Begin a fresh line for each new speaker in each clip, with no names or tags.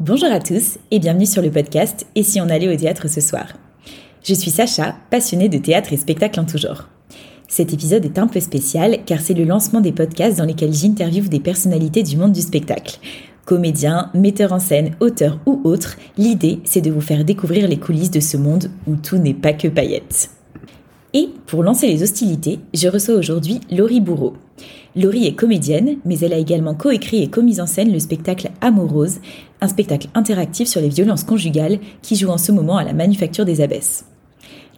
Bonjour à tous et bienvenue sur le podcast Et si on allait au théâtre ce soir? Je suis Sacha, passionnée de théâtre et spectacle en tout genre. Cet épisode est un peu spécial car c'est le lancement des podcasts dans lesquels j'interviewe des personnalités du monde du spectacle. Comédiens, metteurs en scène, auteurs ou autres, l'idée c'est de vous faire découvrir les coulisses de ce monde où tout n'est pas que paillettes. Et pour lancer les hostilités, je reçois aujourd'hui Laurie Bourreau. Laurie est comédienne, mais elle a également coécrit et commis en scène le spectacle Amorose, un spectacle interactif sur les violences conjugales qui joue en ce moment à la Manufacture des Abbesses.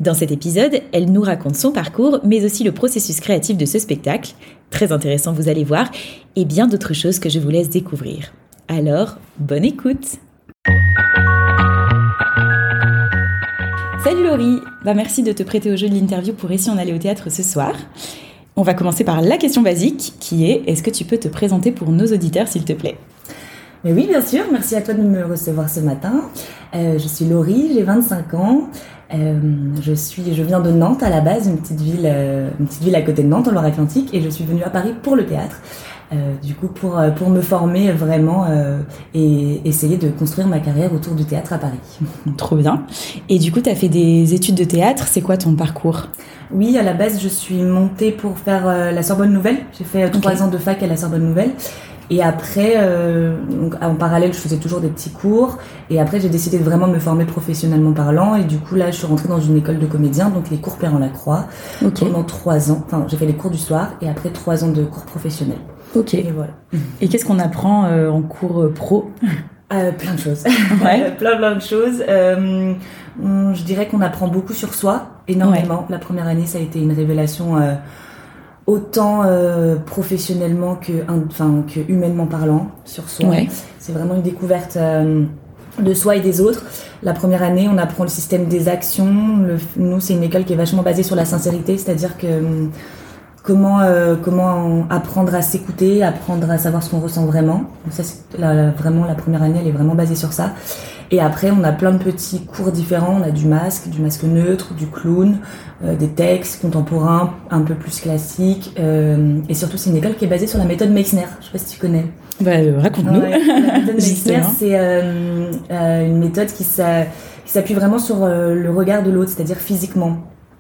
Dans cet épisode, elle nous raconte son parcours, mais aussi le processus créatif de ce spectacle, très intéressant vous allez voir, et bien d'autres choses que je vous laisse découvrir. Alors, bonne écoute Salut Laurie bah Merci de te prêter au jeu de l'interview pour Ici on allait au théâtre ce soir. On va commencer par la question basique qui est est-ce que tu peux te présenter pour nos auditeurs s'il te plaît?
Mais oui, bien sûr. Merci à toi de me recevoir ce matin. Euh, je suis Laurie, j'ai 25 ans. Euh, je suis, je viens de Nantes à la base, une petite ville, euh, une petite ville à côté de Nantes, en Loire-Atlantique, et je suis venue à Paris pour le théâtre. Euh, du coup, pour, euh, pour me former vraiment euh, et essayer de construire ma carrière autour du théâtre à Paris.
Trop bien. Et du coup, tu as fait des études de théâtre. C'est quoi ton parcours?
Oui, à la base, je suis montée pour faire la Sorbonne Nouvelle. J'ai fait trois ans de fac à la Sorbonne Nouvelle. Et après, donc, en parallèle, je faisais toujours des petits cours. Et après, j'ai décidé de vraiment me former professionnellement parlant. Et du coup, là, je suis rentrée dans une école de comédien, donc les cours Perrin-Lacroix, okay. pendant trois ans. Enfin, j'ai fait les cours du soir et après trois ans de cours professionnels.
Ok. Et voilà. Et qu'est-ce qu'on apprend euh, en cours euh, pro
euh, Plein de choses. Ouais. plein plein de choses. Euh, je dirais qu'on apprend beaucoup sur soi, énormément. La première année, ça a été une révélation autant professionnellement que, enfin, que humainement parlant sur soi. Ouais. C'est vraiment une découverte de soi et des autres. La première année, on apprend le système des actions. Le, nous, c'est une école qui est vachement basée sur la sincérité, c'est-à-dire que comment euh, comment apprendre à s'écouter, apprendre à savoir ce qu'on ressent vraiment. Donc ça c'est vraiment la première année, elle est vraiment basée sur ça. Et après, on a plein de petits cours différents. On a du masque, du masque neutre, du clown, euh, des textes contemporains un peu plus classiques. Euh, et surtout, c'est une école qui est basée sur la méthode Meissner. Je sais pas si tu connais.
Bah, raconte-nous.
Ouais, la méthode Meissner, c'est une méthode qui s'appuie vraiment sur le regard de l'autre, c'est-à-dire physiquement.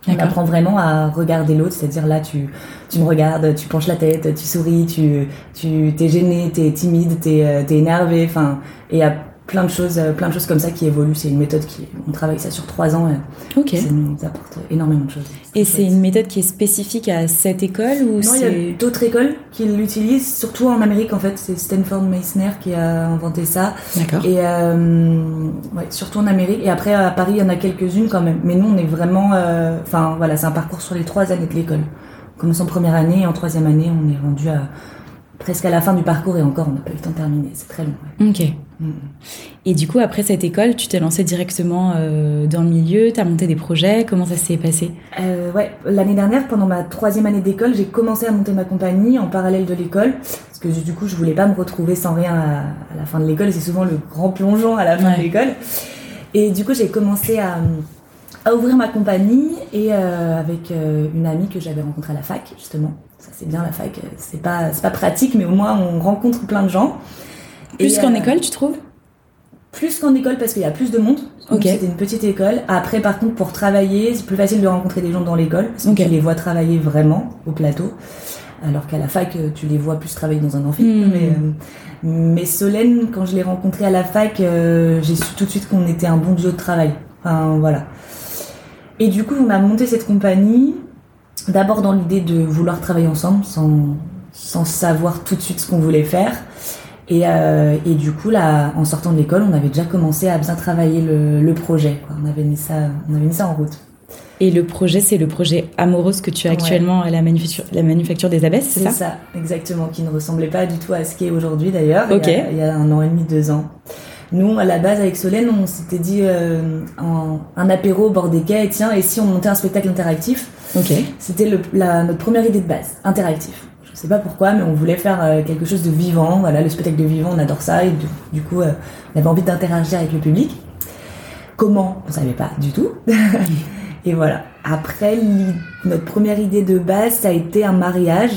On apprend vraiment à regarder l'autre, c'est-à-dire là, tu, tu me regardes, tu penches la tête, tu souris, tu, tu t'es gêné, t'es timide, t'es, euh, t'es énervé, enfin, et à plein de choses, euh, plein de choses comme ça qui évoluent. C'est une méthode qui, on travaille ça sur trois ans. Et
ok.
Ça nous apporte énormément de choses.
Et c'est une méthode qui est spécifique à cette école ou
Non, il y a d'autres écoles qui l'utilisent, surtout en Amérique en fait. C'est Stanford Meissner qui a inventé ça.
D'accord.
Et euh, ouais, surtout en Amérique. Et après à Paris, il y en a quelques-unes quand même. Mais nous, on est vraiment, euh, enfin voilà, c'est un parcours sur les trois années de l'école. On commence en première année et en troisième année, on est rendu à presque à la fin du parcours et encore, on n'a pas eu le temps de terminer. C'est très long.
Ouais. Ok. Mm. Et du coup, après cette école, tu t'es lancé directement euh, dans le milieu, tu as monté des projets, comment ça s'est passé?
Euh, Ouais, l'année dernière, pendant ma troisième année d'école, j'ai commencé à monter ma compagnie en parallèle de l'école, parce que du coup, je voulais pas me retrouver sans rien à, à la fin de l'école, c'est souvent le grand plongeon à la fin ouais. de l'école. Et du coup, j'ai commencé à, à, ouvrir ma compagnie et euh, avec une amie que j'avais rencontrée à la fac, justement. Ça, c'est bien la fac, c'est pas, pas pratique, mais au moins, on rencontre plein de gens.
Plus qu'en euh, école, tu trouves?
Plus qu'en école parce qu'il y a plus de monde.
Okay.
C'était une petite école. Après, par contre, pour travailler, c'est plus facile de rencontrer des gens dans l'école parce que okay. tu les vois travailler vraiment au plateau. Alors qu'à la fac, tu les vois plus travailler dans un amphi.
Hmm.
Mmh. Mais, euh, mais Solène, quand je l'ai rencontrée à la fac, euh, j'ai su tout de suite qu'on était un bon duo de travail. Enfin, voilà. Et du coup, on a monté cette compagnie. D'abord dans l'idée de vouloir travailler ensemble sans, sans savoir tout de suite ce qu'on voulait faire. Et, euh, et, du coup, là, en sortant de l'école, on avait déjà commencé à bien travailler le, le projet. Quoi. On, avait mis ça, on avait mis ça en route.
Et le projet, c'est le projet Amorose que tu as actuellement à la manufacture, la manufacture des abbesses, c'est ça?
C'est ça, exactement, qui ne ressemblait pas du tout à ce qu'est aujourd'hui d'ailleurs,
okay.
il, y a, il y a un an et demi, deux ans. Nous, à la base, avec Solène, on s'était dit euh, en, un apéro au bord des quais, tiens, et si on montait un spectacle interactif?
Okay.
C'était notre première idée de base, interactif. Je sais pas pourquoi, mais on voulait faire euh, quelque chose de vivant. Voilà, le spectacle de vivant, on adore ça. Et du, coup, euh, on avait envie d'interagir avec le public. Comment? On savait pas du tout. et voilà. Après, notre première idée de base, ça a été un mariage.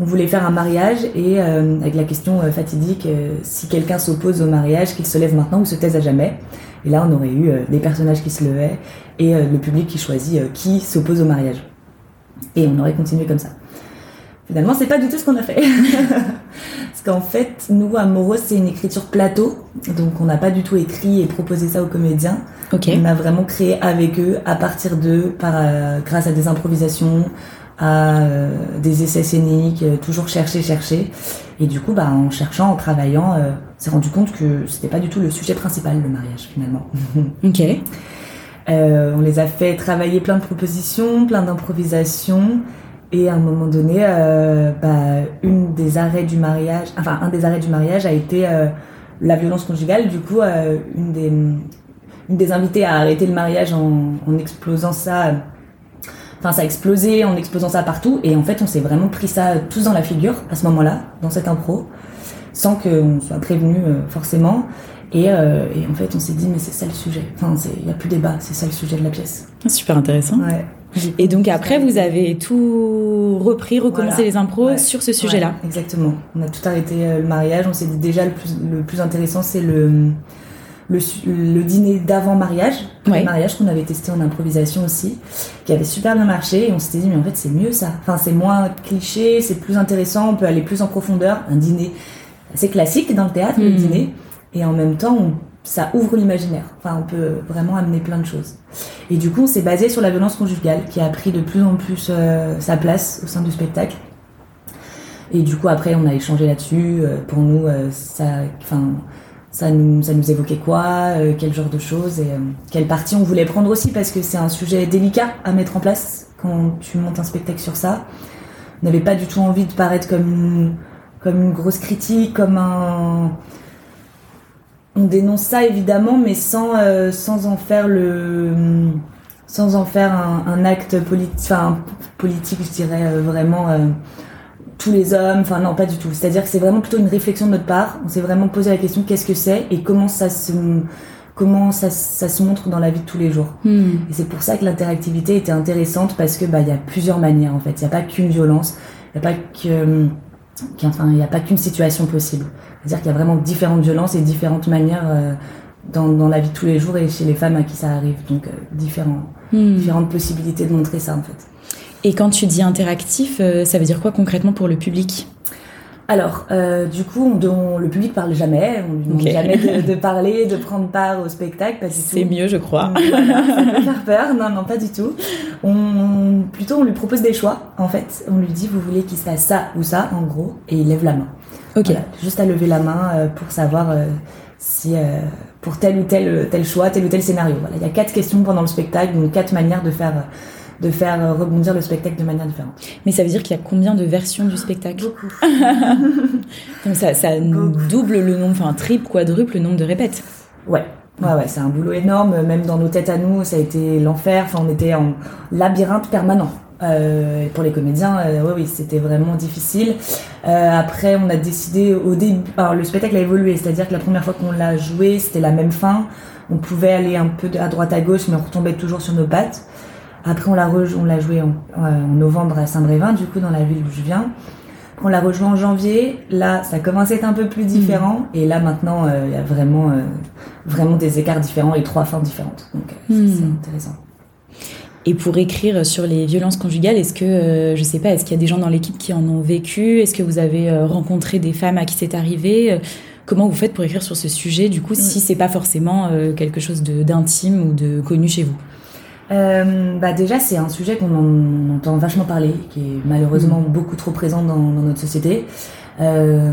on voulait faire un mariage et avec la question fatidique si quelqu'un s'oppose au mariage, qu'il se lève maintenant ou se taise à jamais. Et là, on aurait eu des personnages qui se levaient et le public qui choisit qui s'oppose au mariage. Et on aurait continué comme ça. Finalement, c'est pas du tout ce qu'on a fait. Parce qu'en fait, nous, Amoros, c'est une écriture plateau. Donc, on n'a pas du tout écrit et proposé ça aux comédiens. On a vraiment créé avec eux, à partir d'eux, par, euh, grâce à des improvisations, à euh, des essais scéniques, euh, toujours chercher, chercher. Et du coup, bah, en cherchant, en travaillant, on s'est rendu compte que c'était pas du tout le sujet principal, le mariage, finalement.
ok.
on les a fait travailler plein de propositions, plein d'improvisations. Et à un moment donné, euh, bah, une des arrêts du mariage, enfin un des arrêts du mariage a été euh, la violence conjugale. Du coup, euh, une des une des invitées a arrêté le mariage en, en explosant ça. Enfin, ça a explosé en explosant ça partout. Et en fait, on s'est vraiment pris ça tous dans la figure à ce moment-là, dans cette impro, sans qu'on soit prévenu forcément. Et, et, en fait, on s'est dit, mais c'est ça le sujet. Enfin, il n'y a plus débat, c'est ça le sujet de la pièce.
Super intéressant.
Ouais.
Et donc après, vous avez tout repris, recommencé les impros sur ce sujet-là.
exactement. On a tout arrêté euh, le mariage. On s'est dit déjà le plus, le plus intéressant, c'est le, le, dîner d'avant mariage, le mariage qu'on avait testé en improvisation aussi, qui avait super bien marché. Et on s'était dit, mais en fait, c'est mieux ça. Enfin, c'est moins cliché, c'est plus intéressant, on peut aller plus en profondeur. Un dîner assez classique dans le théâtre, le hmm. dîner. Et en même temps, on ça ouvre l'imaginaire. Enfin, on peut vraiment amener plein de choses. Et du coup, on s'est basé sur la violence conjugale qui a pris de plus en plus euh, sa place au sein du spectacle. Et du coup, après, on a échangé là-dessus. Euh, pour nous, euh, ça, enfin, ça nous, ça nous évoquait quoi, quel genre de choses et quelle partie on voulait prendre aussi parce que c'est un sujet délicat à mettre en place quand tu montes un spectacle sur ça. On n'avait pas du tout envie de paraître comme comme une grosse critique, comme un on dénonce ça évidemment, mais sans, euh, sans en faire le sans en faire un, acte politique, politique, je dirais euh, vraiment euh, tous les hommes, enfin non, pas du tout. C'est-à-dire que c'est vraiment plutôt une réflexion de notre part. On s'est vraiment posé la question qu'est-ce que c'est et comment ça se comment ça, se montre dans la vie de tous les jours. Hmm. Et c'est pour ça que l'interactivité était intéressante parce que bah il y a plusieurs manières en fait. Il n'y a pas qu'une violence, il n'y a pas que enfin, il n'y a pas qu'une situation possible. C'est-à-dire qu'il y a vraiment différentes violences et différentes manières euh, dans, dans, la vie de tous les jours et chez les femmes à qui ça arrive. Donc, euh, différents, hmm. différentes possibilités de montrer ça, en fait.
Et quand tu dis interactif, euh, ça veut dire quoi concrètement pour le public?
Alors, euh, du coup, on, le public parle jamais, on lui demande jamais de, parler, de prendre part au spectacle,
C'est mieux, je crois.
Voilà, ça peut faire peur, non, non, pas du tout. On, plutôt, on lui propose des choix, en fait. On lui dit, vous voulez qu'il se fasse ça ou ça, en gros, et il lève la main.
Ok.
juste à lever la main euh, pour savoir euh, si euh, pour tel ou tel tel choix, tel ou tel scénario. Voilà, il y a quatre questions pendant le spectacle, donc quatre manières de faire de faire rebondir le spectacle de manière différente.
Mais ça veut dire qu'il y a combien de versions du spectacle?
Beaucoup.
Donc ça, ça double le nombre, enfin triple, quadruple le nombre de répètes.
Ouais. Ouais, ouais, c'est un boulot énorme. Même dans nos têtes à nous, ça a été l'enfer. Enfin, on était en labyrinthe permanent. Euh, pour les comédiens, euh, oui, oui, c'était vraiment difficile. Euh, après, on a décidé au début. Alors, le spectacle a évolué, c'est-à-dire que la première fois qu'on l'a joué, c'était la même fin. On pouvait aller un peu à droite à gauche, mais on retombait toujours sur nos pattes. Après, on l'a, on l'a joué en, novembre à Saint-Brévin, du coup, dans la ville où je viens. On l'a rejoint en janvier. Là, ça commence à être un peu plus différent. Et là, maintenant, euh, il y a vraiment, euh, vraiment des écarts différents et trois fins différentes. Donc, euh, c'est hmm. intéressant.
Et pour écrire sur les violences conjugales, est-ce que, je sais pas, est-ce qu'il y a des gens dans l'équipe qui en ont vécu? Est-ce que vous avez rencontré des femmes à qui c'est arrivé? Comment vous faites pour écrire sur ce sujet, du coup, si hmm. c'est pas forcément quelque chose d'intime ou de connu chez vous?
Euh, bah déjà, c'est un sujet qu'on entend vachement parler, qui est malheureusement mm. beaucoup trop présent dans, dans notre société. Euh,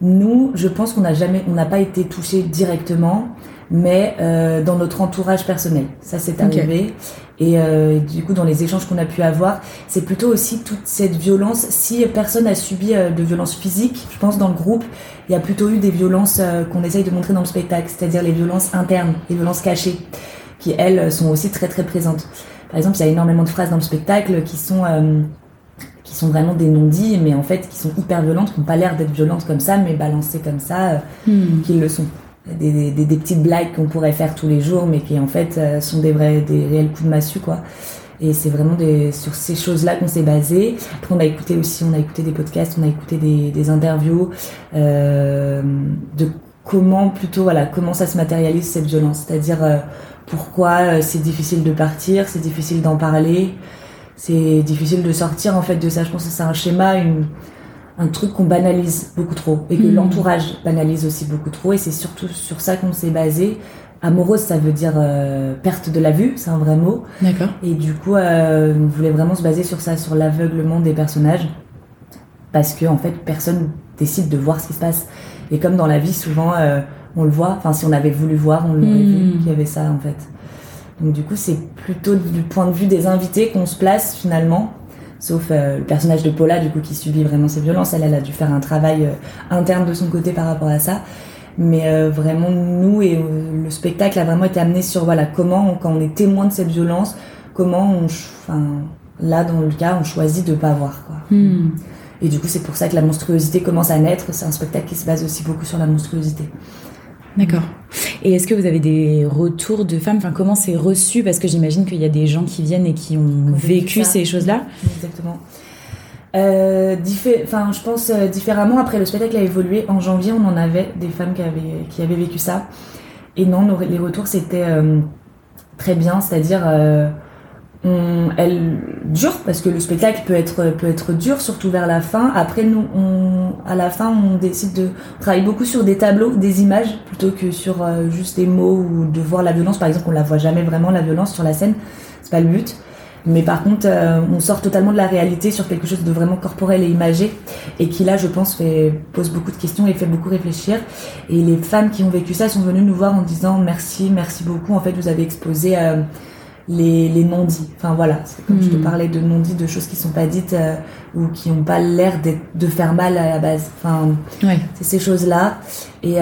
nous, je pense qu'on n'a jamais, on n'a pas été touché directement, mais euh, dans notre entourage personnel, ça s'est arrivé. Et euh, du coup, dans les échanges qu'on a pu avoir, c'est plutôt aussi toute cette violence. Si personne a subi euh, de violence physique, je pense dans le groupe, il y a plutôt eu des violences euh, qu'on essaye de montrer dans le spectacle, c'est-à-dire les violences internes, les violences cachées qui elles sont aussi très très présentes. Par exemple, il y a énormément de phrases dans le spectacle qui sont euh, qui sont vraiment des non-dits, mais en fait qui sont hyper violentes, qui n'ont pas l'air d'être violentes comme ça, mais balancées comme ça, euh, hmm. qu'ils le sont. Des, des, des, petites blagues qu'on pourrait faire tous les jours, mais qui en fait euh, sont des vrais, des réels coups de massue, quoi. Et c'est vraiment des, sur ces choses-là qu'on s'est basé. Après, on a écouté aussi, on a écouté des podcasts, on a écouté des, des interviews euh, de comment plutôt, voilà, comment ça se matérialise cette violence. C'est-à-dire euh, pourquoi euh, c'est difficile de partir, c'est difficile d'en parler, c'est difficile de sortir en fait de ça. Je pense que c'est un schéma, une, un truc qu'on banalise beaucoup trop et que mmh. l'entourage banalise aussi beaucoup trop. Et c'est surtout sur ça qu'on s'est basé Amoureuse, ça veut dire euh, perte de la vue, c'est un vrai mot.
D'accord.
Et du coup, euh, on voulait vraiment se baser sur ça, sur l'aveuglement des personnages, parce que en fait, personne décide de voir ce qui se passe. Et comme dans la vie, souvent, euh, on le voit. Enfin, si on avait voulu voir, on l'aurait vu hmm. qu'il y avait ça en fait. Donc du coup, c'est plutôt du point de vue des invités qu'on se place finalement. Sauf le personnage de Paula, du coup, qui subit vraiment ces violences. Elle, elle a dû faire un travail interne de son côté par rapport à ça. Mais euh, vraiment, nous et euh, le spectacle a vraiment été amené sur voilà comment, quand on est témoin de cette violence, comment on, enfin, là dans le cas, on choisit de pas voir quoi. Hmm. Et du coup, c'est pour ça que la monstruosité commence à naître. C'est un spectacle qui se base aussi beaucoup sur la monstruosité.
D'accord. Et est-ce que vous avez des retours de femmes? Enfin, comment c'est reçu? Parce que j'imagine qu'il y a des gens qui viennent et qui ont vécu ces choses-là.
Exactement. Euh, enfin, je pense euh, différemment. Après, le spectacle a évolué. En janvier, on en avait des femmes qui avaient, qui avaient vécu ça. Et non, les retours, c'était euh, très bien. C'est-à-dire, euh, elle dure, parce que le spectacle peut être, peut être dur, surtout vers la fin. Après, nous, on, à la fin, on décide de travailler beaucoup sur des tableaux, des images, plutôt que sur juste des mots ou de voir la violence. Par exemple, on la voit jamais vraiment, la violence, sur la scène. C'est pas le but. Mais par contre, euh, on sort totalement de la réalité sur quelque chose de vraiment corporel et imagé, et qui là, je pense, fait, pose beaucoup de questions et fait beaucoup réfléchir. Et les femmes qui ont vécu ça sont venues nous voir en disant merci, merci beaucoup. En fait, vous avez exposé euh, les, les non-dits. Enfin voilà, c'est comme je te hmm. parlais de non-dits, de choses qui sont pas dites euh, ou qui n'ont pas l'air de faire mal à la base. Enfin, c'est ces choses-là. Et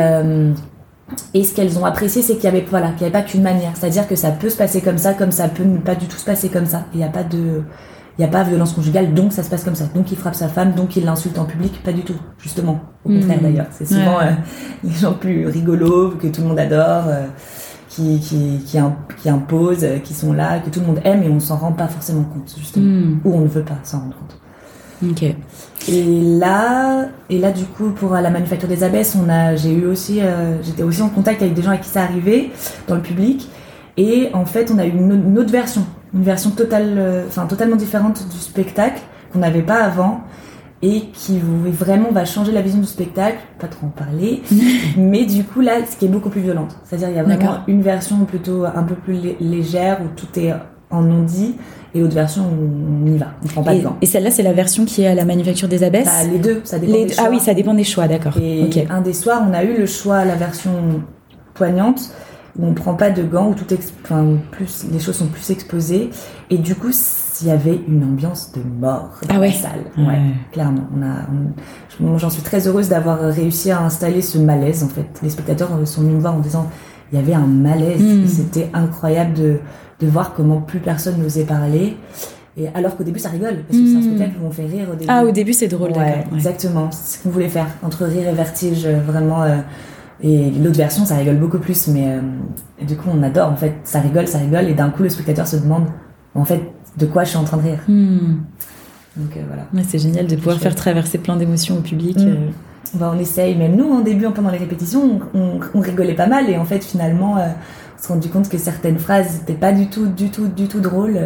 et ce qu'elles ont apprécié, c'est qu'il y avait voilà, qu'il n'y avait pas qu'une manière. C'est-à-dire que ça peut se passer comme ça, comme ça peut ne pas du tout se passer comme ça. Il n'y a pas de, il a pas violence conjugale, donc ça se passe comme ça. Donc il frappe sa femme, donc il l'insulte en public, pas du tout. Justement, au contraire hmm. d'ailleurs. C'est souvent euh, les gens plus rigolos que tout le monde adore, euh, qui qui qui, qui imposent, euh, qui sont là, que tout le monde aime et on s'en rend pas forcément compte justement, hmm. ou on ne veut pas s'en rendre compte.
Ok.
Et là, et là du coup pour la manufacture des abeilles, on a, j'ai eu aussi, euh, j'étais aussi en contact avec des gens à qui ça arrivait dans le public, et en fait on a eu une, autre version, une version totale, euh, enfin totalement différente du spectacle qu'on n'avait pas avant et qui vraiment va changer la vision du spectacle, pas trop en parler, mais du coup là, ce qui est beaucoup plus violente. C'est-à-dire il y a vraiment une version plutôt un peu plus légère où tout est en non-dit et autre version on y va, on prend pas
et,
de gants.
Et celle-là, c'est la version qui est à la manufacture des abeilles
bah, Les deux, ça dépend des choix.
Ah oui, ça dépend des choix, d'accord.
Et un des soirs, on a eu le choix, la version poignante, où on prend pas de gants, où tout enfin, plus, les choses sont plus exposées. Et du coup, il y avait une ambiance de mort dans
ah
la salle. Ouais, clairement. On a, j'en suis très heureuse d'avoir réussi à installer ce malaise, en fait. Les spectateurs sont venus me voir en disant, il y avait un malaise. Hmm. C'était incroyable de, de voir comment plus personne n'osait parler. Et alors qu'au début, ça rigole, parce que c'est un hmm. spectacle où on fait rire au début.
Ah, au début, c'est drôle,
ouais, Exactement, c'est ce qu'on voulait faire, entre rire et vertige, euh, vraiment. Euh, et l'autre version, ça rigole beaucoup plus, mais euh, du coup, on adore, en fait, ça rigole, ça rigole, et d'un coup, le spectateur se demande, en fait, de quoi je suis en train de rire.
Hmm. Donc voilà. c'est génial de pouvoir faire traverser plein d'émotions au public. Hmm.
Bah, on essaye, même nous, en début, pendant les répétitions, on, on, rigolait pas mal, et en fait, finalement on s'est rendu compte que certaines phrases n'étaient pas du tout, du tout, du tout drôles.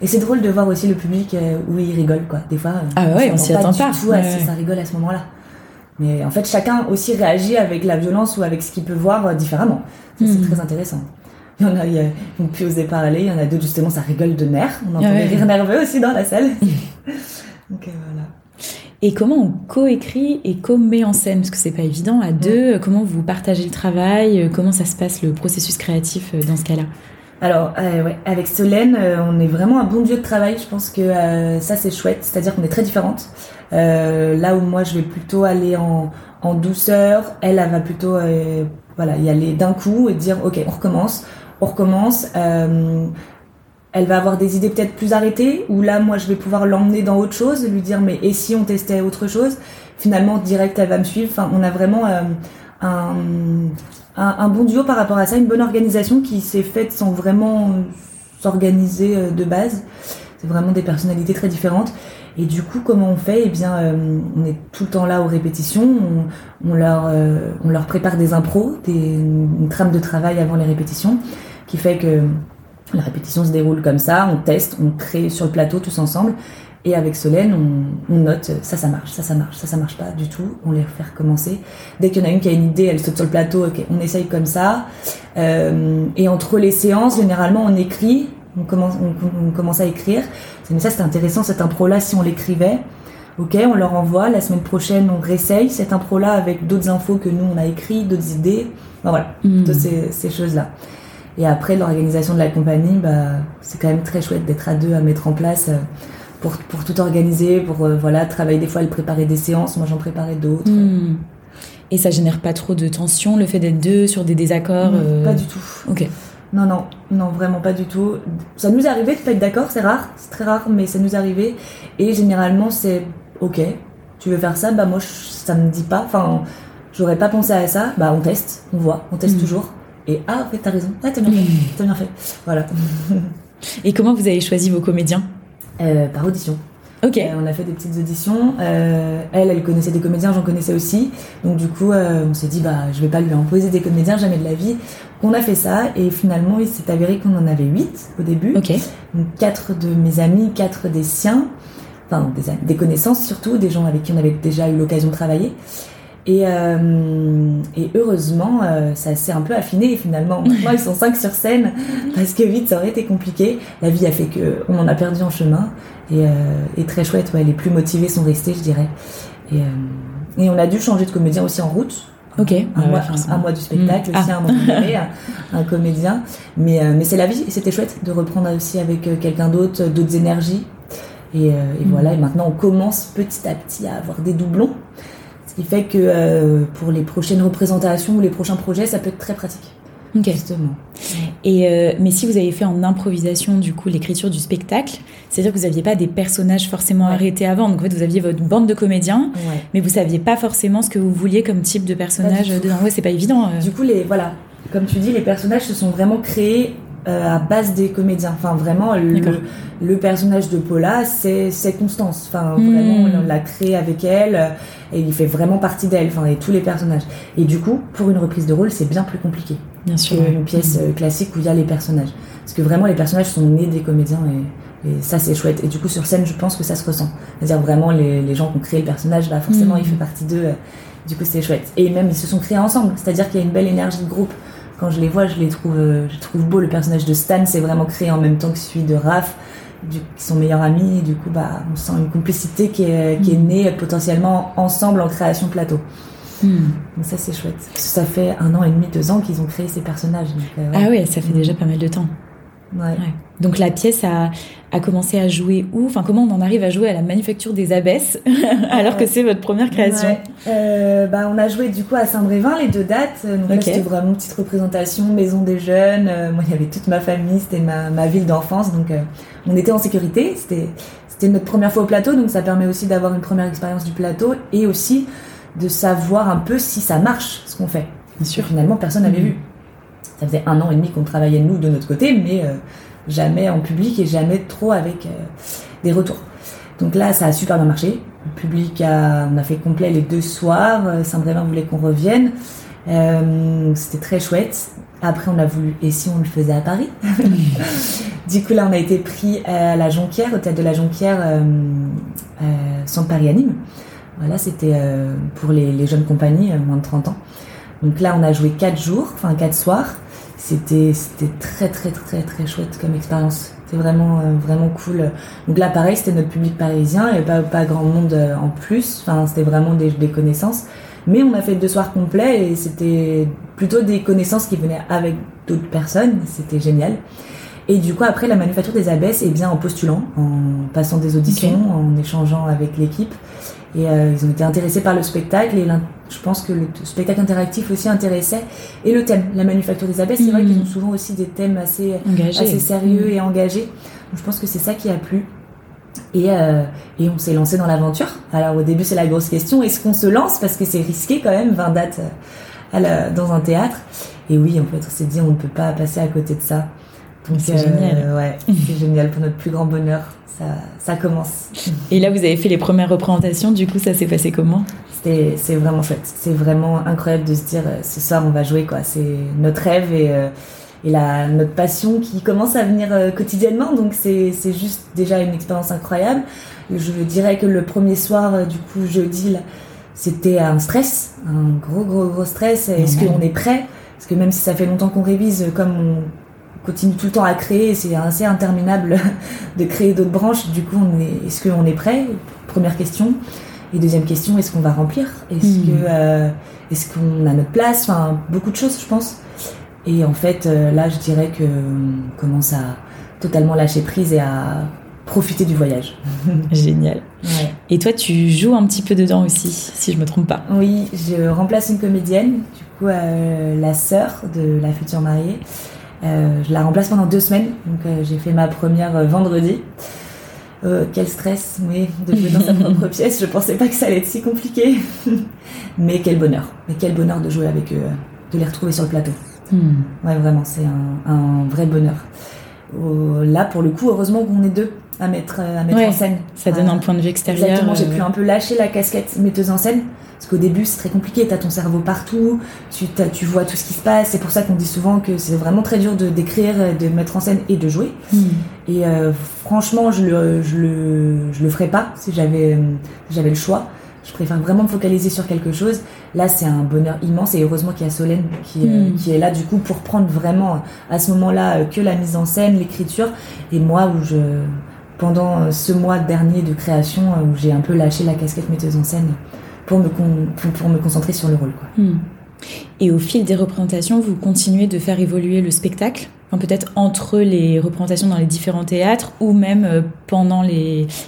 Et c'est drôle de voir aussi le public euh, où il rigole, quoi. Des fois,
ah ouais, on s'y attend pas.
Du tout à ça rigole à ce moment-là. Mais en fait, chacun aussi réagit avec la violence ou avec ce qu'il peut voir euh, différemment. C'est hmm. très intéressant. Il y en a, qui n'ont plus osé parler. Il y en a d'autres, justement, ça rigole de nerfs. On entend des rires nerveux aussi dans la salle. Donc euh, voilà.
Et comment on coécrit et co-met en scène? Parce que c'est pas évident à deux. Comment vous partagez le travail? Comment ça se passe le processus créatif euh, dans ce cas-là?
Alors, euh, ouais, avec Solène, euh, on est vraiment un bon lieu de travail. Je pense que ça, c'est chouette. C'est-à-dire qu'on est très différentes. là où moi, je vais plutôt aller en, en douceur, elle, elle va plutôt voilà, y aller d'un coup et dire, OK, on recommence. On recommence elle va avoir des idées peut-être plus arrêtées, ou là, moi, je vais pouvoir l'emmener dans autre chose, lui dire, mais et si on testait autre chose? Finalement, direct, elle va me suivre. Enfin, on a vraiment euh, un, bon duo par rapport à ça, une bonne organisation qui s'est faite sans vraiment organisé de base. C'est vraiment des personnalités très différentes. Et du coup, comment on fait? Eh bien, on est tout le temps là aux répétitions. On, leur, on leur prépare des impros, des, une trame de travail avant les répétitions, qui fait que la répétition se déroule comme ça. On teste, on crée sur le plateau tous ensemble. Et avec Solène, on, note ça, ça marche, ça, ça marche, ça, ça marche pas du tout. On les fait recommencer. Dès qu'il y en a une qui a une idée, elle saute sur le plateau. On essaye comme ça. Euh, et entre les séances, généralement, on écrit. On commence, on, commence à écrire. Mais ça, c'est intéressant cette impro-là. Si on l'écrivait, ok, on leur envoie. La semaine prochaine, on réessaye cette impro-là avec d'autres infos que nous on a écrit, d'autres idées. voilà, mmh. toutes ces, ces choses-là. Et après, l'organisation de la compagnie, bah, c'est quand même très chouette d'être à deux à mettre en place. Euh, pour, pour tout organiser, pour euh, voilà, travailler des fois, elle préparer des séances, moi j'en préparais d'autres. Hmm.
Et ça génère pas trop de tension, le fait d'être deux sur des désaccords
euh, Pas du tout.
Ok.
Non, non, non, vraiment pas du tout. Ça nous est arrivé de pas être d'accord, c'est rare, c'est très rare, mais ça nous est arrivé. Et généralement, c'est ok, tu veux faire ça, bah moi, ça me dit pas. Enfin, j'aurais pas pensé à ça, bah on teste, on voit, on teste hmm. toujours. Et ah, en fait, t'as raison, ouais, t'as bien fait, t'as bien fait. Voilà.
Et comment vous avez choisi vos comédiens?
Euh, par audition.
Ok.
Euh, on a fait des petites auditions. Euh, elle, elle connaissait des comédiens, j'en connaissais aussi. Donc du coup, on s'est dit, bah, je vais pas lui imposer des comédiens, jamais de la vie. On a fait ça et finalement, il s'est avéré qu'on en avait huit au début.
Ok.
Donc quatre de mes amis, quatre des siens, enfin des, des connaissances surtout, des gens avec qui on avait déjà eu l'occasion de travailler. Et, euh, et heureusement, euh, ça s'est un peu affiné finalement. Maintenant, ils sont cinq sur scène parce que vite, ça aurait été compliqué. La vie a fait que on en a perdu en chemin. Et, euh, et très chouette, ouais, les plus motivés sont restés, je dirais. Et, euh, et on a dû changer de comédien aussi en route.
Ok.
Un, mois, un, mois, du spectacle mm. aussi, ah. un, moment donné, un, comédien. Mais, euh, mais c'est la vie et c'était chouette de reprendre aussi avec euh, quelqu'un d'autre, d'autres énergies. Et, et mm. voilà, et maintenant on commence petit à petit à avoir des doublons qui fait que euh, pour les prochaines représentations ou les prochains projets, ça peut être très pratique.
Ok. Justement. Et euh, mais si vous avez fait en improvisation du coup l'écriture du spectacle, c'est-à-dire que vous n'aviez pas des personnages forcément arrêtés avant. Donc en fait, vous aviez votre bande de comédiens, mais vous saviez pas forcément ce que vous vouliez comme type de personnage dedans. Ouais, c'est pas évident.
Euh. Du coup, les voilà, comme tu dis, les personnages se sont vraiment créés euh, à base des comédiens. Enfin, vraiment, le, personnage de Paula, c'est Constance. Enfin, hmm. vraiment, on l'a créé avec elle euh, et il fait vraiment partie d'elle. Enfin, et tous les personnages. Et du coup, pour une reprise de rôle, c'est bien plus compliqué.
Bien sûr.
Qu'une pièce euh, classique où il y a les personnages. Parce que vraiment, les personnages sont nés des comédiens et, ça, c'est chouette. Et du coup, sur scène, je pense que ça se ressent. C'est-à-dire vraiment, les, gens qui ont créé le personnage, bah, forcément, hmm. il fait partie d'eux. Du coup, c'est chouette. Et même, ils se sont créés ensemble. C'est-à-dire qu'il y a une belle énergie de groupe quand je les vois, je les trouve, euh, je trouve beau. Le personnage de Stan, c'est vraiment créé en même temps que celui de Raph, qui sont meilleurs amis. Et du coup, bah, on sent une complicité qui est, qui est mm. née potentiellement ensemble en création plateau. Mm. Donc ça, c'est chouette. Ça fait un an et demi, deux ans qu'ils ont créé ces personnages.
Euh, ah oui, ça fait déjà pas mal de temps.
Ouais.
Donc la pièce a, a, commencé à jouer où? Enfin, comment on en arrive à jouer à la Manufacture des Abbesses alors que c'est votre première création?
Euh, bah, On a joué du coup à Saint-Brévin les deux dates. Donc c'était vraiment une petite représentation, maison des jeunes. Euh, moi, il y avait toute ma famille, c'était ma, ma, ville d'enfance. Donc euh, on était en sécurité. C'était c'était notre première fois au plateau, donc ça permet aussi d'avoir une première expérience du plateau et aussi de savoir un peu si ça marche ce qu'on fait.
Bien sûr.
finalement, personne n'avait mhm. vu. Ça faisait un an et demi qu'on travaillait nous de notre côté, mais jamais en public et jamais trop avec euh, des retours. Donc là, ça a super bien marché. Le public a, on a fait complet les deux soirs. Euh, Saint-Brévin voulait qu'on revienne. Euh, C'était très chouette. Après, on a voulu, et si on le faisait à Paris? Du coup, là, on a été pris à la Jonquière, au théâtre de la Jonquière, euh, euh, Centre Paris Anime. Voilà, c'était euh, pour les, les, jeunes compagnies, moins de 30 ans. Donc là, on a joué quatre jours, enfin quatre soirs c'était c'était très très très très chouette comme expérience. C'était vraiment euh, vraiment cool. Donc là pareil, c'était notre public parisien, il n'y avait pas pas grand monde euh, en plus. Enfin, c'était vraiment des, des, connaissances. Mais on a fait deux soirs complets et c'était plutôt des connaissances qui venaient avec d'autres personnes. C'était génial. Et du coup, après, la manufacture des abbesses, et eh bien, en postulant, en passant des auditions, en échangeant avec l'équipe. Et euh, ils ont été intéressés par le spectacle. Et je pense que le spectacle interactif aussi intéressait. Et le thème, la manufacture des abeilles, c'est vrai qu'ils ont souvent aussi des thèmes assez, assez sérieux et engagés. Donc je pense que c'est ça qui a plu. Et, euh, et on s'est lancé dans l'aventure. Alors au début, c'est la grosse question est-ce qu'on se lance? Parce que c'est risqué quand même, 20 dates euh, dans un théâtre. Et oui, en fait, on s'est dit on ne peut pas passer à côté de ça
c'est génial.
Ouais, c'est génial pour notre plus grand bonheur. Ça, ça commence.
Et là, vous avez fait les premières représentations. Du coup, ça s'est passé comment?
C'est vraiment chouette. C'est vraiment incroyable de se dire ce soir on va jouer quoi. C'est notre rêve et et la, notre passion qui commence à venir quotidiennement. Donc c'est juste déjà une expérience incroyable. Je dirais que le premier soir, du coup jeudi, c'était un stress, un gros gros gros stress. Est-ce qu'on est prêt? Parce que même si ça fait longtemps qu'on révise, comme on continue tout le temps à créer, c'est assez interminable de créer d'autres branches. Du coup, est, est-ce qu'on est prêt? Première question. Et deuxième question, est-ce qu'on va remplir? Est-ce hmm. que euh, est-ce qu'on a notre place? Enfin, beaucoup de choses, je pense. Et en fait, euh, là, je dirais que on commence à totalement lâcher prise et à profiter du voyage.
Génial. Et toi, tu joues un petit peu dedans aussi, si je me trompe pas.
Oui, je remplace une comédienne, du coup euh, la sœur de la future mariée. Euh, je la remplace pendant deux semaines, donc euh, j'ai fait ma première vendredi. quel stress, oui, de jouer dans sa propre pièce. Je pensais pas que ça allait être si compliqué, mais quel bonheur, mais quel bonheur de jouer avec eux, de les retrouver sur le plateau. Hmm. Ouais, vraiment, c'est un, un vrai bonheur. là, pour le coup, heureusement qu'on est deux à mettre, à mettre en scène.
Ça donne un point de vue extérieur.
Exactement, j'ai pu un peu lâcher la casquette metteuse en scène. Parce qu'au début, c'est très compliqué. Tu as ton cerveau partout, tu, tu vois tout ce qui se passe. C'est pour ça qu'on dit souvent que c'est vraiment très dur de d'écrire, de mettre en scène et de jouer. Hmm. Et euh, franchement, je le, je le, je le ferais pas si j'avais, le choix. Je préfère vraiment me focaliser sur quelque chose. Là, c'est un bonheur immense et heureusement qu'il y a Solène qui, euh, hmm. qui est là du coup pour prendre vraiment à ce moment-là que la mise en scène, l'écriture et moi où je pendant euh, ce mois dernier de création euh, où j'ai un peu lâché la casquette metteuse en scène pour me, pour, me concentrer sur le rôle. Quoi. Hmm.
Et au fil des représentations, vous continuez de faire évoluer le spectacle? Peut-être entre les représentations dans les différents théâtres ou même euh, pendant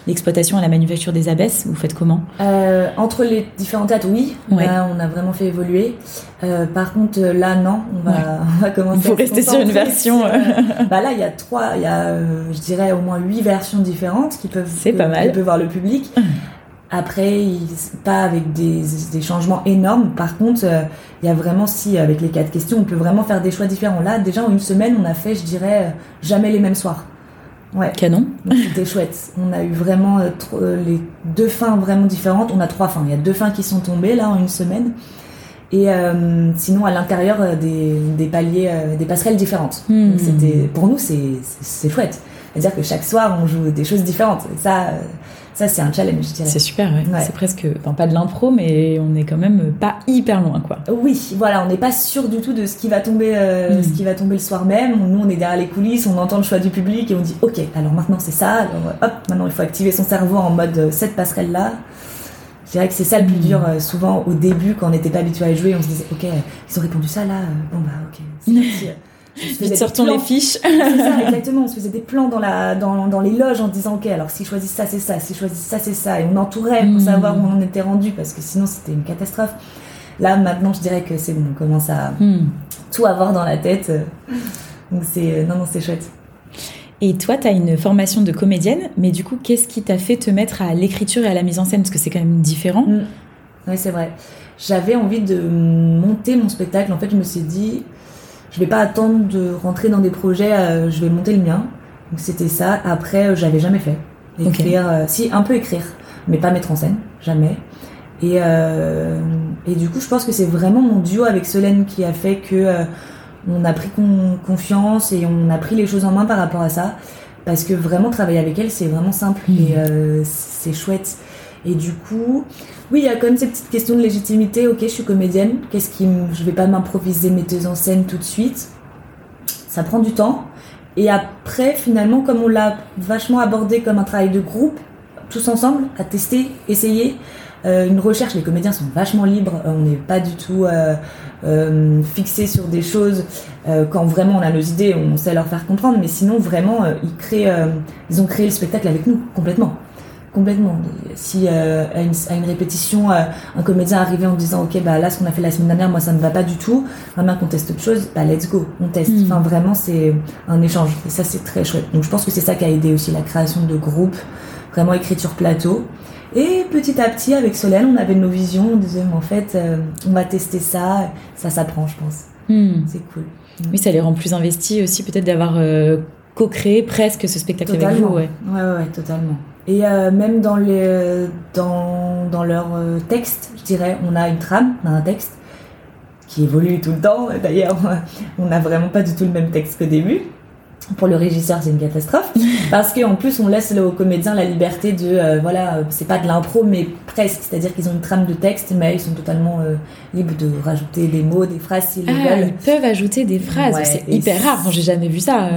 l'exploitation à la manufacture des abbesses Vous faites comment?
Euh, Entre les différents théâtres, oui. Là, on a vraiment fait évoluer. Euh, par contre, là, non. On va, on va commencer.
Il faut rester sur une version.
bah là, il y a trois, il y a, je dirais, au moins huit versions différentes qui peuvent.
C'est pas mal.
Qui peuvent voir le public. Après, pas avec des, des, changements énormes. Par contre, euh, il y a vraiment, si avec les quatre questions, on peut vraiment faire des choix différents. Là, déjà en une semaine, on a fait, je dirais, euh, jamais les mêmes soirs.
Ouais. Canon.
C'était chouette. On a eu vraiment euh, les deux fins vraiment différentes. On a trois fins. Il y a deux fins qui sont tombées là en une semaine. Et sinon, à l'intérieur, des, des, paliers, des passerelles différentes. Hmm. C'était, pour nous, c'est chouette. C'est-à-dire que chaque soir, on joue des choses différentes. Et ça, ça, c'est un challenge, je dirais.
C'est super, ouais. C'est presque, enfin, pas de l'impro, mais on est quand même pas hyper loin, quoi.
Oui, voilà, on n'est pas sûr du tout de ce qui va tomber, euh, mm. ce qui va tomber le soir même. Nous, on est derrière les coulisses, on entend le choix du public et on dit, ok, alors maintenant c'est ça. Alors, hop, maintenant il faut activer son cerveau en mode euh, cette passerelle là. Je dirais que c'est ça le plus mm. dur. Euh, souvent, au début, quand on n'était pas habitué à jouer, on se disait, ok, ils ont répondu ça là. bon bah ok.
Vite sortons les fiches.
c'est ça, exactement. On se faisait des plans dans, la, dans, dans les loges en disant, ok, alors s'ils choisissent ça, c'est ça, s'ils choisissent ça, c'est ça. Et on entourait pour hmm. savoir où on était rendu parce que sinon c'était une catastrophe. Là, maintenant, je dirais que c'est bon, on commence à hmm. tout avoir dans la tête. Donc c'est, non, non, c'est chouette.
Et toi, tu as une formation de comédienne, mais du coup, qu'est-ce qui t'a fait te mettre à l'écriture et à la mise en scène? Parce que c'est quand même différent. Hmm.
Oui, c'est vrai. J'avais envie de monter mon spectacle. En fait, je me suis dit, je vais pas attendre de rentrer dans des projets, euh, je vais monter le mien. Donc c'était ça. Après, euh, j'avais jamais fait. Écrire, euh, si, un peu écrire, mais pas mettre en scène, jamais. Et, et du coup, je pense que c'est vraiment mon duo avec Solène qui a fait que on a pris confiance et on a pris les choses en main par rapport à ça. Parce que vraiment, travailler avec elle, c'est vraiment simple mmh. et c'est chouette. Et du coup, oui, il y a quand même ces petites questions de légitimité. Ok, je suis comédienne. Qu'est-ce qui, je vais pas m'improviser metteuse en scène tout de suite? Ça prend du temps. Et après, finalement, comme on l'a vachement abordé comme un travail de groupe, tous ensemble, à tester, essayer. Euh, une recherche, les comédiens sont vachement libres. Euh, on n'est pas du tout euh, fixé sur des choses. Quand vraiment on a nos idées, on sait leur faire comprendre. Mais sinon, vraiment, ils créent, ils ont créé le spectacle avec nous complètement. Complètement. Si euh, à, une, répétition, euh, un comédien arrivait en disant ok bah là ce qu'on a fait la semaine dernière moi ça ne va pas du tout, maintenant qu'on teste autre chose, bah let's go, on teste. Hmm. Enfin vraiment c'est un échange et ça c'est très chouette. Donc je pense que c'est ça qui a aidé aussi la création de groupes, vraiment écriture plateau. Et petit à petit avec Solène on avait nos visions, on disait mais en fait euh, on va tester ça, ça s'apprend je pense. Hmm. C'est cool.
Oui, ça les rend plus investis aussi, peut-être d'avoir co-créé presque ce spectacle avec vous.
Ouais. ouais, ouais, totalement. Et euh, même dans, leur euh, texte, je dirais, on a une trame, on a un texte qui évolue tout le temps. D'ailleurs, on n'a vraiment pas du tout le même texte qu'au début pour le régisseur, c'est une catastrophe. Parce qu'en plus, on laisse aux comédiens la liberté de, euh, voilà, euh, c'est pas de l'impro, mais presque. C'est-à-dire qu'ils ont une trame de texte, mais ils sont totalement euh, libres de rajouter des mots, des phrases s'ils ah, veulent.
Ils peuvent ajouter des phrases. c'est hyper rare. j'ai jamais vu ça.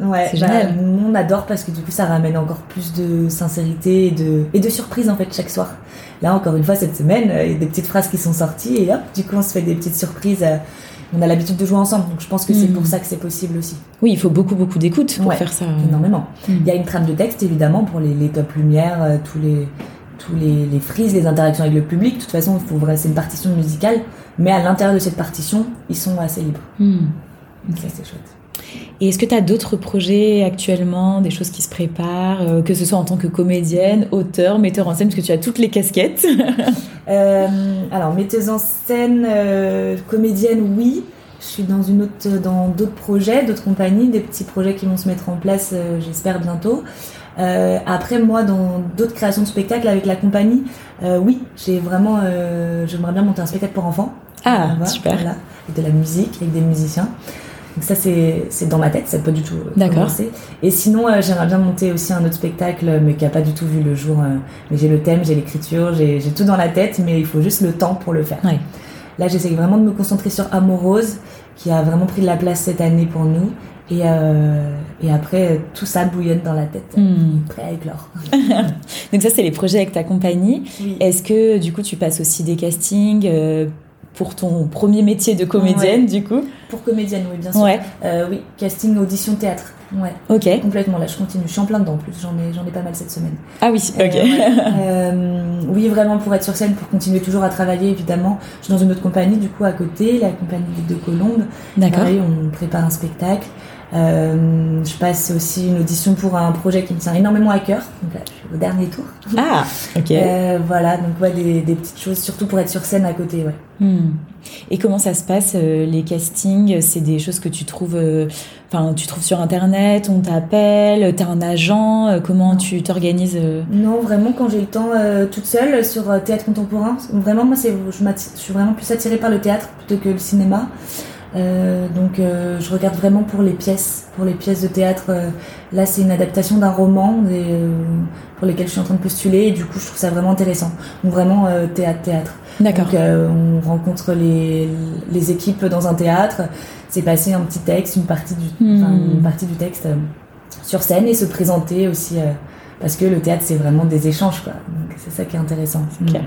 Mm. ouais, c'est bah, génial. on adore parce que du coup, ça ramène encore plus de sincérité et de, et de surprise en fait chaque soir. Là, encore une fois, cette semaine, il y a des petites phrases qui sont sorties et hop, du coup, on se fait des petites surprises on a l'habitude de jouer ensemble. Donc je pense que c'est pour hmm. ça que c'est possible aussi.
Oui, il faut beaucoup, beaucoup d'écoute pour faire ça.
Énormément. Hmm. Il y a une trame de texte, évidemment, pour les, les top lumières, euh, tous les tous les, les, frises, les interactions avec le public. De toute façon, c'est une partition musicale, mais à l'intérieur de cette partition, ils sont assez libres. Donc ça, c'est chouette.
Et est-ce que tu as d'autres projets actuellement, des choses qui se préparent, euh, que ce soit en tant que comédienne, auteur, metteur en scène, parce que tu as toutes les casquettes
euh, Alors, metteuse en scène, euh, comédienne, oui. Je suis dans une autre, dans d'autres projets, d'autres compagnies, des petits projets qui vont se mettre en place, j'espère bientôt. après, moi, dans d'autres créations de spectacles avec la compagnie, oui, j'ai vraiment, j'aimerais bien monter un spectacle pour enfants.
Ah, super. Voilà,
avec de la musique, avec des musiciens. Donc ça, c'est dans ma tête, ça peut pas du tout euh,
D'accord.
Et sinon, euh, j'aimerais bien monter aussi un autre spectacle, mais qui a pas du tout vu le jour. Euh, mais j'ai le thème, j'ai l'écriture, j'ai tout dans la tête, mais il faut juste le temps pour le faire. Là, j'essaie vraiment de me concentrer sur Amorose, qui a vraiment pris de la place cette année pour nous. Et, et après, tout ça bouillonne dans la tête, hmm. prêt à éclore.
Donc ça, c'est les projets avec ta compagnie. Est-ce que, du coup, tu passes aussi des castings pour ton premier métier de comédienne, du coup
Pour comédienne, oui, bien sûr. Euh, oui, casting, audition, théâtre. Ouais.
Ok.
Complètement. Là, je continue. Je suis en plein dedans. En plus, j'en ai, j'en ai pas mal cette semaine.
Ah oui. Ok.
Euh, oui, vraiment pour être sur scène, pour continuer toujours à travailler, évidemment. Je suis dans une autre compagnie, du coup, à côté, la compagnie de Colombe.
D'accord.
on prépare un spectacle. Euh, je passe aussi une audition pour un projet qui me tient énormément à cœur. Donc là, je suis au dernier tour.
Ah, ok.
Euh, voilà, donc ouais, des, des, petites choses, surtout pour être sur scène à côté. Ouais.
Hmm. Et comment ça se passe euh, les castings? C'est des choses que tu trouves, euh, enfin, tu trouves sur internet, on t'appelle, t'as un agent, euh, comment tu t'organises
Non, vraiment quand j'ai le temps toute seule sur théâtre contemporain. Vraiment, moi, c'est, je, je suis vraiment plus attirée par le théâtre plutôt que le cinéma. Euh, donc euh, je regarde vraiment pour les pièces, pour les pièces de théâtre. Euh, là, c'est une adaptation d'un roman pour lesquels je suis en train de postuler et du coup, je trouve ça vraiment intéressant. Donc vraiment théâtre, théâtre.
D'accord.
Donc on rencontre les, les équipes dans un théâtre. C'est passer un petit texte, une partie du, hmm. une partie du texte sur scène et se présenter aussi parce que le théâtre c'est vraiment des échanges quoi. Donc c'est ça qui est intéressant.
Okay.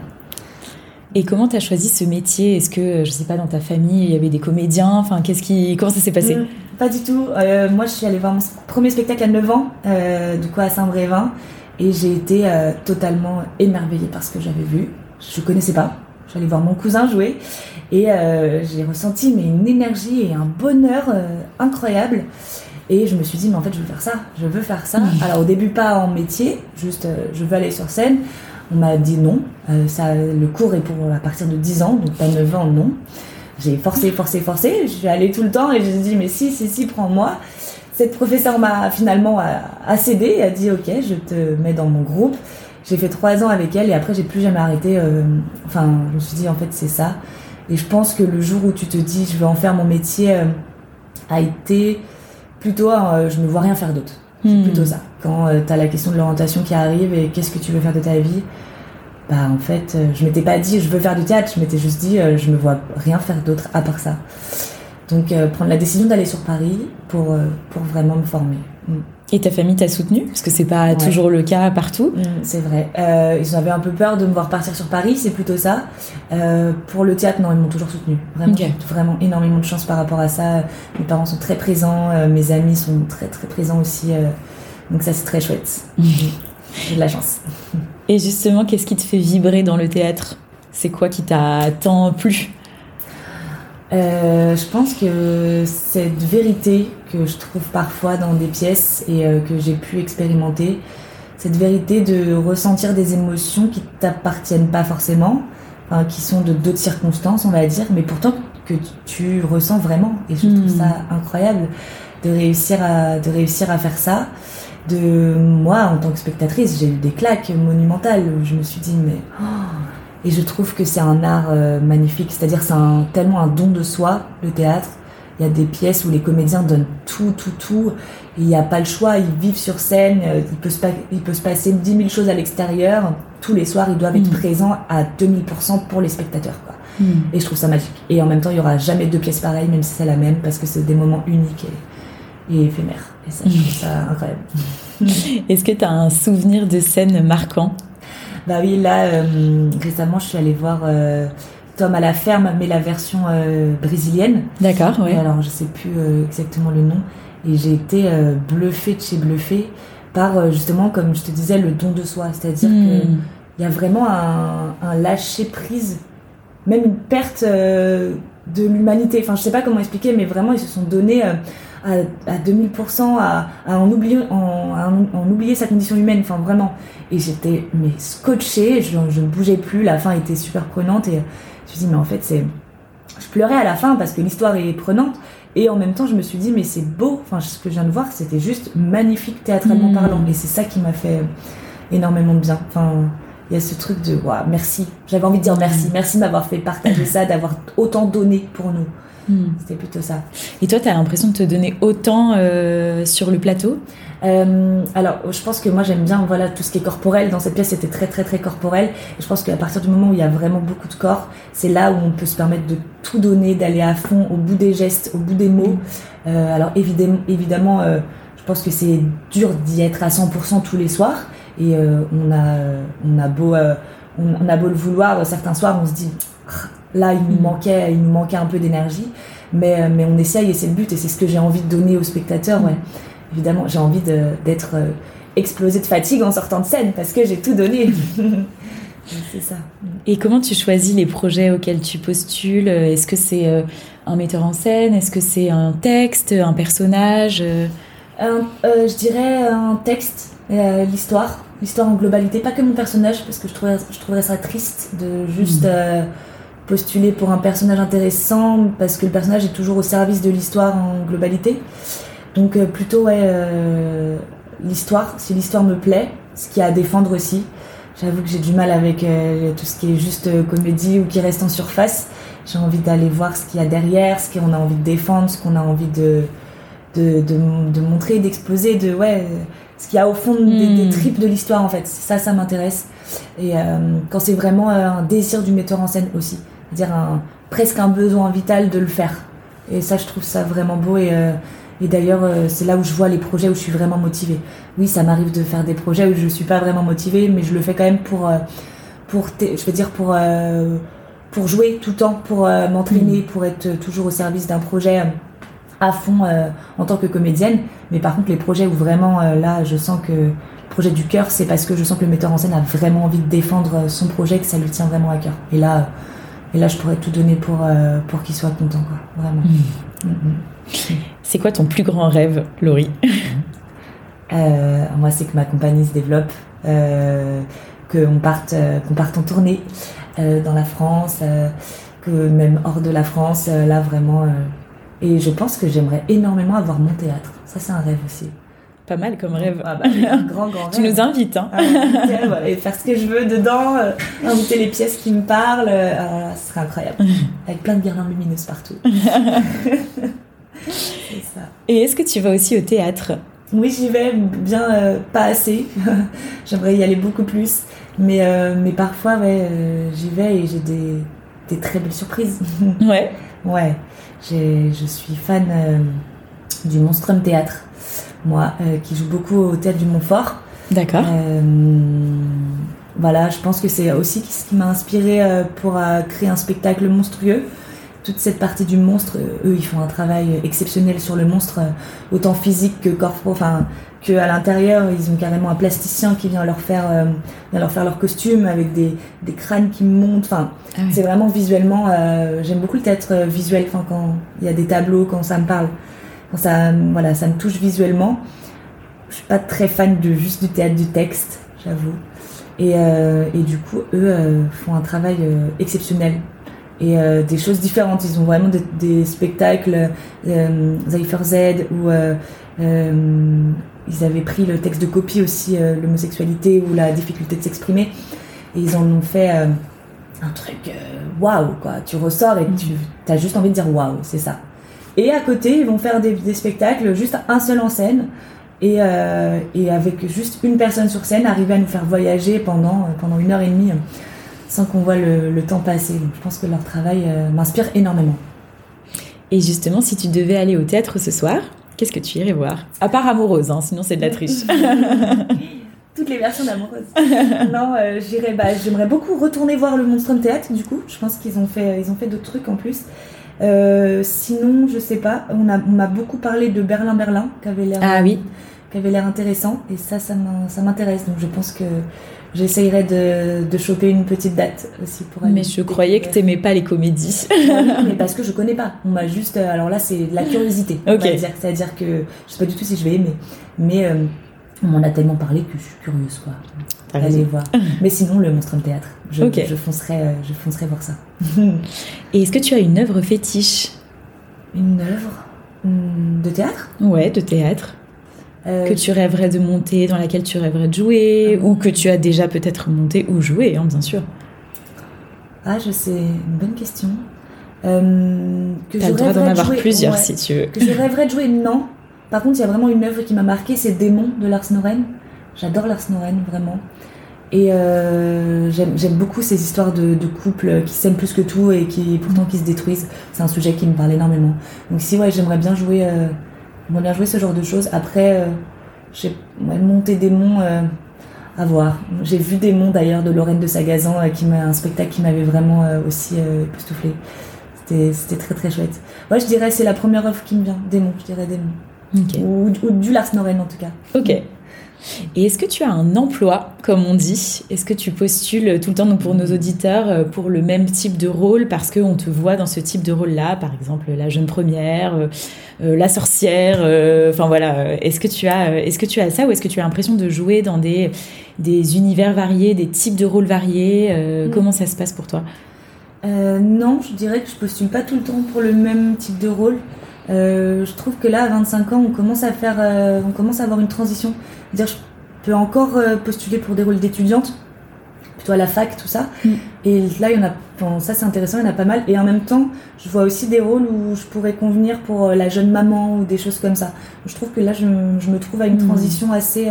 Et comment tu as choisi ce métier? Est-ce que, je sais pas, dans ta famille, il y avait des comédiens? Enfin, qu'est-ce qui, comment ça s'est passé? Mmh,
Pas du tout. Euh, moi, je suis allée voir mon premier spectacle à 9 ans, euh, du coup à Saint-Brévin, et j'ai été euh, totalement émerveillée par ce que j'avais vu. Je connaissais pas. J'allais voir mon cousin jouer, et j'ai ressenti mais une énergie et un bonheur incroyable. Et je me suis dit, mais en fait, je veux faire ça. Je veux faire ça. Alors, au début, pas en métier, juste, je veux aller sur scène. On m'a dit non. Euh, ça, le cours est pour à partir de 10 ans, donc pas 9 ans, non. J'ai forcé, forcé, forcé. Je suis allée tout le temps et j'ai dit mais si, si, si, prends-moi. Cette professeure m'a finalement a, cédé et a dit ok, je te mets dans mon groupe. J'ai fait trois ans avec elle et après j'ai plus jamais arrêté. Euh, enfin, je me suis dit en fait c'est ça. Et je pense que le jour où tu te dis je vais en faire mon métier euh, a été plutôt je ne vois rien faire d'autre. C'est hmm. plutôt ça. Quand euh, tu as la question de l'orientation qui arrive et qu'est-ce que tu veux faire de ta vie, bah en fait, euh, je m'étais pas dit je veux faire du théâtre, je m'étais juste dit euh, je me vois rien faire d'autre à part ça. Donc prendre la décision d'aller sur Paris pour, pour vraiment me former.
Hmm. Et ta famille t'a soutenu Parce que c'est pas toujours le cas partout.
Hmm, c'est vrai. ils avaient un peu peur de me voir partir sur Paris, c'est plutôt ça. pour le théâtre, non, ils m'ont toujours soutenu. Vraiment, vraiment énormément de chance par rapport à ça. Mes parents sont très présents, mes amis sont très très présents aussi. Donc ça, c'est très chouette. J'ai de la chance.
Et justement, qu'est-ce qui te fait vibrer dans le théâtre? C'est quoi qui t'a tant plu?
Euh, je pense que cette vérité que je trouve parfois dans des pièces et euh, que j'ai pu expérimenter, cette vérité de ressentir des émotions qui t'appartiennent pas forcément, qui sont de d'autres circonstances, on va dire, mais pourtant que tu, ressens vraiment. Et je trouve hmm. ça incroyable de réussir à, de réussir à faire ça. De moi, en tant que spectatrice, j'ai eu des claques monumentales où je me suis dit, mais. Oh. Et je trouve que c'est un art euh, magnifique. C'est-à-dire, c'est tellement un don de soi, le théâtre. Il y a des pièces où les comédiens donnent tout, tout, tout. Il n'y a pas le choix, ils vivent sur scène, euh, il peut se, il peut se passer 10 000 choses à l'extérieur. Tous les soirs, ils doivent être hmm. présents à 2000% pour les spectateurs. Quoi. Hmm. Et je trouve ça magique. Et en même temps, il y aura jamais deux pièces pareilles, même si c'est la même, parce que c'est des moments uniques et, éphémères. Et ça, je trouve ça incroyable.
Est-ce que tu as un souvenir de scène marquant?
Bah oui, là, euh, récemment, je suis allée voir euh, Tom à la ferme, mais la version euh, brésilienne.
D'accord, oui.
Alors, je sais plus exactement le nom. Et j'ai été bluffée de chez bluffée par, justement, comme je te disais, le don de soi. C'est-à-dire hmm. qu'il y a vraiment un, un lâcher-prise même une perte de l'humanité. Enfin, je sais pas comment expliquer, mais vraiment, ils se sont donnés à, à 2000% à, à, en oublier, en, en, oublier sa condition humaine. Enfin, vraiment. Et j'étais mais scotchée, je, je ne bougeais plus. La fin était super prenante et je me suis dit, mais en fait, c'est. Je pleurais à la fin parce que l'histoire est prenante. Et en même temps, je me suis dit, mais c'est beau. Enfin, ce que je viens de voir, c'était juste magnifique théâtralement mmh. parlant. Et c'est ça qui m'a fait énormément de bien. Enfin, il y a ce truc de wow, merci. J'avais envie de dire merci. Mm. Merci de m'avoir fait partager ça, d'avoir autant donné pour nous. Mm. C'était plutôt ça.
Et toi, tu as l'impression de te donner autant euh, sur le plateau?
Euh, Alors, je pense que moi, j'aime bien voilà, tout ce qui est corporel. Dans cette pièce, c'était très, très, très corporel. Et je pense qu'à partir du moment où il y a vraiment beaucoup de corps, c'est là où on peut se permettre de tout donner, d'aller à fond au bout des gestes, au bout des mots. Euh, alors, évidemment, évidemment je pense que c'est dur d'y être à 100% tous les soirs. Et on, a, on, a beau, on, a beau le vouloir, certains soirs, on se dit, là, il nous mm. manquait, il nous manquait un peu d'énergie. Mais, euh, mais on essaye et c'est le but et c'est ce que j'ai envie de donner aux spectateurs. Ouais. Évidemment, j'ai envie d'être explosé de fatigue en sortant de scène parce que j'ai tout donné. c'est ça.
Et comment tu choisis les projets auxquels tu postules? Est-ce que c'est un metteur en scène? Est-ce que c'est un texte, un personnage
Je dirais un texte, l'histoire l'histoire en globalité, pas que mon personnage, parce que je trouverais, je trouverais ça triste de juste mm. euh, postuler pour un personnage intéressant, parce que le personnage est toujours au service de l'histoire en globalité. Donc euh, plutôt ouais, euh, l'histoire, si l'histoire me plaît, ce qu'il y a à défendre aussi. J'avoue que j'ai du mal avec tout ce qui est juste comédie ou qui reste en surface. J'ai envie d'aller voir ce qu'il y a derrière, ce qu'on a envie de défendre, ce qu'on a envie de, de, de, de montrer, d'exposer, de ouais ce qu'il y a au fond des, hmm. tripes de l'histoire en fait. Ça, ça m'intéresse. Et euh, quand c'est vraiment euh, un désir du metteur en scène aussi, dire un, presque un besoin vital de le faire. Et ça, je trouve ça vraiment beau. Et, euh, et d'ailleurs, c'est là où je vois les projets où je suis vraiment motivée. Oui, ça m'arrive de faire des projets où je suis pas vraiment motivée, mais je le fais quand même pour, pour je veux dire pour pour jouer tout le temps, pour m'entraîner, hmm. pour être toujours au service d'un projet à fond euh, en tant que comédienne. Mais par contre, les projets où vraiment, euh, là, je sens que le projet du cœur, c'est parce que je sens que le metteur en scène a vraiment envie de défendre euh, son projet, que ça lui tient vraiment à cœur. Et là, et là je pourrais tout donner pour, pour qu'il soit content, quoi. Vraiment. Mmh. Mmh,
mmh. C'est quoi ton plus grand rêve, Laurie
Moi, c'est que ma compagnie se développe, qu'on parte, qu'on parte en tournée dans la France, que même hors de la France, là, vraiment et je pense que j'aimerais énormément avoir mon théâtre. Ça, c'est un rêve aussi.
Pas mal comme rêve.
Ah bah, grand, grand rêve.
tu nous invites, hein.
Ah, et faire ce que je veux dedans, euh, inviter les pièces qui me parlent. Euh, ah, ce serait incroyable. Avec plein de guirlandes lumineuses partout.
ça. Et est-ce que tu vas aussi au théâtre?
Oui, j'y vais, bien euh, pas assez. J'aimerais y aller beaucoup plus. Mais, mais parfois, ouais, j'y vais et j'ai des, des très belles surprises.
ouais.
Ouais. Je suis fan euh, du Monstrum Théâtre, moi, euh, qui joue beaucoup au Théâtre du Montfort.
D'accord. Euh,
voilà, je pense que c'est aussi ce qui m'a inspiré pour créer un spectacle monstrueux. Toute cette partie du monstre, eux, ils font un travail exceptionnel sur le monstre, autant physique que corporel, enfin, que à l'intérieur, ils ont carrément un plasticien qui vient leur faire, euh, vient leur faire leur costume avec des, des crânes qui montent. Enfin, ah c'est vraiment visuellement. Euh, J'aime beaucoup le théâtre euh, visuel. Enfin, quand il y a des tableaux, quand ça me parle, ça, voilà, ça me touche visuellement. Je suis pas très fan de juste du théâtre du texte, j'avoue. Et, euh, et, du coup, eux euh, font un travail exceptionnel. et des choses différentes. Ils ont vraiment des, spectacles, Zypher Z, où ils avaient pris le texte de copie aussi, l'homosexualité ou la difficulté de s'exprimer, et ils en ont fait un truc waouh, quoi. Tu ressors et tu as juste envie de dire waouh, c'est ça. Et à côté, ils vont faire des, spectacles, juste un seul en scène, et, euh, et, avec juste une personne sur scène, arriver à nous faire voyager pendant, euh, pendant une heure et demie, sans qu'on voit le, temps passer. Donc, je pense que leur travail euh, m'inspire énormément.
Et justement, si tu devais aller au théâtre ce soir, qu'est-ce que tu irais voir? À part Amoureuse, hein, sinon c'est de la triche.
Toutes les versions d'Amoureuse. non, j'irais, bah, j'aimerais beaucoup retourner voir le Monstrum Théâtre, du coup. Je pense qu'ils ont fait, ils ont fait d'autres trucs en plus. Euh, sinon, je sais pas. On m'a beaucoup parlé de Berlin Berlin, qui avait l'air
ah, oui.
qui avait l'air intéressant. Et ça, ça m'intéresse. Donc, je pense que j'essayerai de, de, choper une petite date aussi pour
aller. Mais je croyais que t'aimais pas les comédies.
mais parce que je connais pas. On m'a juste. Euh, alors là, c'est la curiosité. C'est-à-dire que je sais pas du tout si je vais aimer, mais euh, on m'en a tellement parlé que je suis curieuse, quoi. Allez voir. Mais sinon, le Monstrum Théâtre. Je, je, foncerai, euh, je foncerai voir ça.
Et est-ce que tu as une œuvre fétiche?
Une œuvre hmm, de théâtre?
Ouais, de théâtre. Euh, que tu rêverais de monter, dans laquelle tu rêverais de jouer, ah ou que tu as déjà peut-être monté ou joué, hein, bien sûr.
Ah, je sais, une bonne question. Euh,
tu as le droit d'en avoir plusieurs si tu veux.
Que je rêverais de jouer, non. Par contre, il y a vraiment une œuvre qui m'a marqué, c'est Démon de Lars Noren. J'adore Lars Noren, vraiment. Et euh, j'aime beaucoup ces histoires de, de couples qui s'aiment plus que tout et qui pourtant qui se détruisent. C'est un sujet qui me parle énormément. Donc si ouais, j'aimerais bien jouer, euh, bien jouer ce genre de choses. Après, euh, j'ai monté des monts euh, à voir. J'ai vu des monts d'ailleurs de Lorraine de Sagazan, euh, qui m'a un spectacle qui m'avait vraiment aussi époustouflé. C'était très très chouette. Ouais, je dirais c'est la première œuvre qui me vient, Démon, je dirais Démon. Ou, ou, du Lars Noren en tout cas.
Ok. Et est-ce que tu as un emploi, comme on dit? Est-ce que tu postules tout le temps donc pour nos auditeurs euh, pour le même type de rôle? Parce qu'on te voit dans ce type de rôle-là, par exemple la jeune première, euh, euh, la sorcière, enfin voilà. Est-ce que tu as, est-ce que tu as ça ou est-ce que tu as l'impression de jouer dans des des univers variés, des types de rôles variés? Mm. Comment ça se passe pour toi?
Non, je dirais que je postule pas tout le temps pour le même type de rôle. Je trouve que là, à 25 ans, on commence à faire, on commence à avoir une transition dire je peux encore euh, postuler pour des rôles d'étudiante, plutôt à la fac, tout ça. Mm. Et là, il y en a, bon, ça c'est intéressant, il y en a pas mal. Et en même temps, je vois aussi des rôles où je pourrais convenir pour euh, la jeune maman ou des choses comme ça. Je trouve que là, je, me trouve à une mm. transition assez,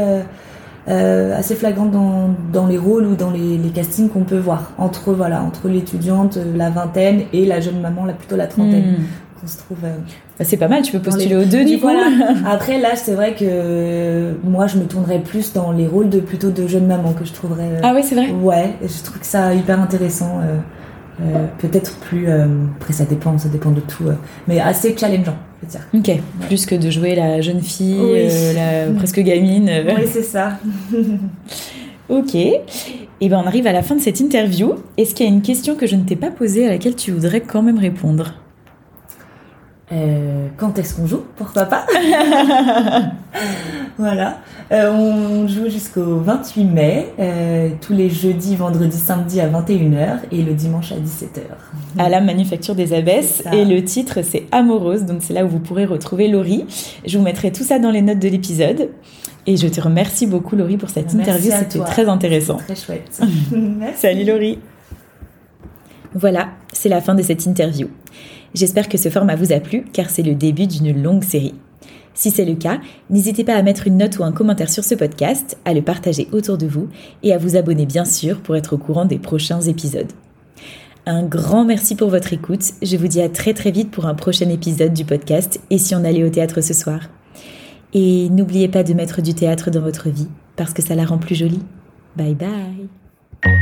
euh, assez flagrante dans, dans, les rôles ou dans les, les castings qu'on peut voir entre voilà entre l'étudiante, la vingtaine et la jeune maman, là plutôt la trentaine. Mm se trouve. Euh,
bah, c'est pas mal, tu peux postuler aux deux du coup.
Après là, c'est vrai que moi, je me tournerais plus dans les rôles de plutôt de jeune maman que je trouverais. Euh,
ah oui, c'est vrai.
Ouais, je trouve que ça hyper intéressant. Euh, peut-être plus. après, ça dépend, ça dépend de tout, mais assez challengeant, je veux dire.
Ok, plus que de jouer la jeune fille, la presque gamine.
Oui, c'est ça.
ok. Et eh ben on arrive à la fin de cette interview. Est-ce qu'il y a une question que je ne t'ai pas posée à laquelle tu voudrais quand même répondre?
Euh, quand est-ce qu'on joue? Pourquoi pas? Voilà. Euh, on joue jusqu'au 28 mai, euh, tous les jeudis, vendredis, samedis à 21h et le dimanche à 17h.
À la Manufacture des Abbesses. Et le titre, c'est Amoureuse. Donc, c'est là où vous pourrez retrouver Laurie. Je vous mettrai tout ça dans les notes de l'épisode. Et je te remercie beaucoup, Laurie, pour cette interview. C'était très intéressant.
Très chouette.
Salut, Laurie. Voilà, c'est la fin de cette interview. J'espère que ce format vous a plu car c'est le début d'une longue série. Si c'est le cas, n'hésitez pas à mettre une note ou un commentaire sur ce podcast, à le partager autour de vous et à vous abonner bien sûr pour être au courant des prochains épisodes. Un grand merci pour votre écoute. Je vous dis à très très vite pour un prochain épisode du podcast Et si on allait au théâtre ce soir Et n'oubliez pas de mettre du théâtre dans votre vie parce que ça la rend plus jolie. Bye bye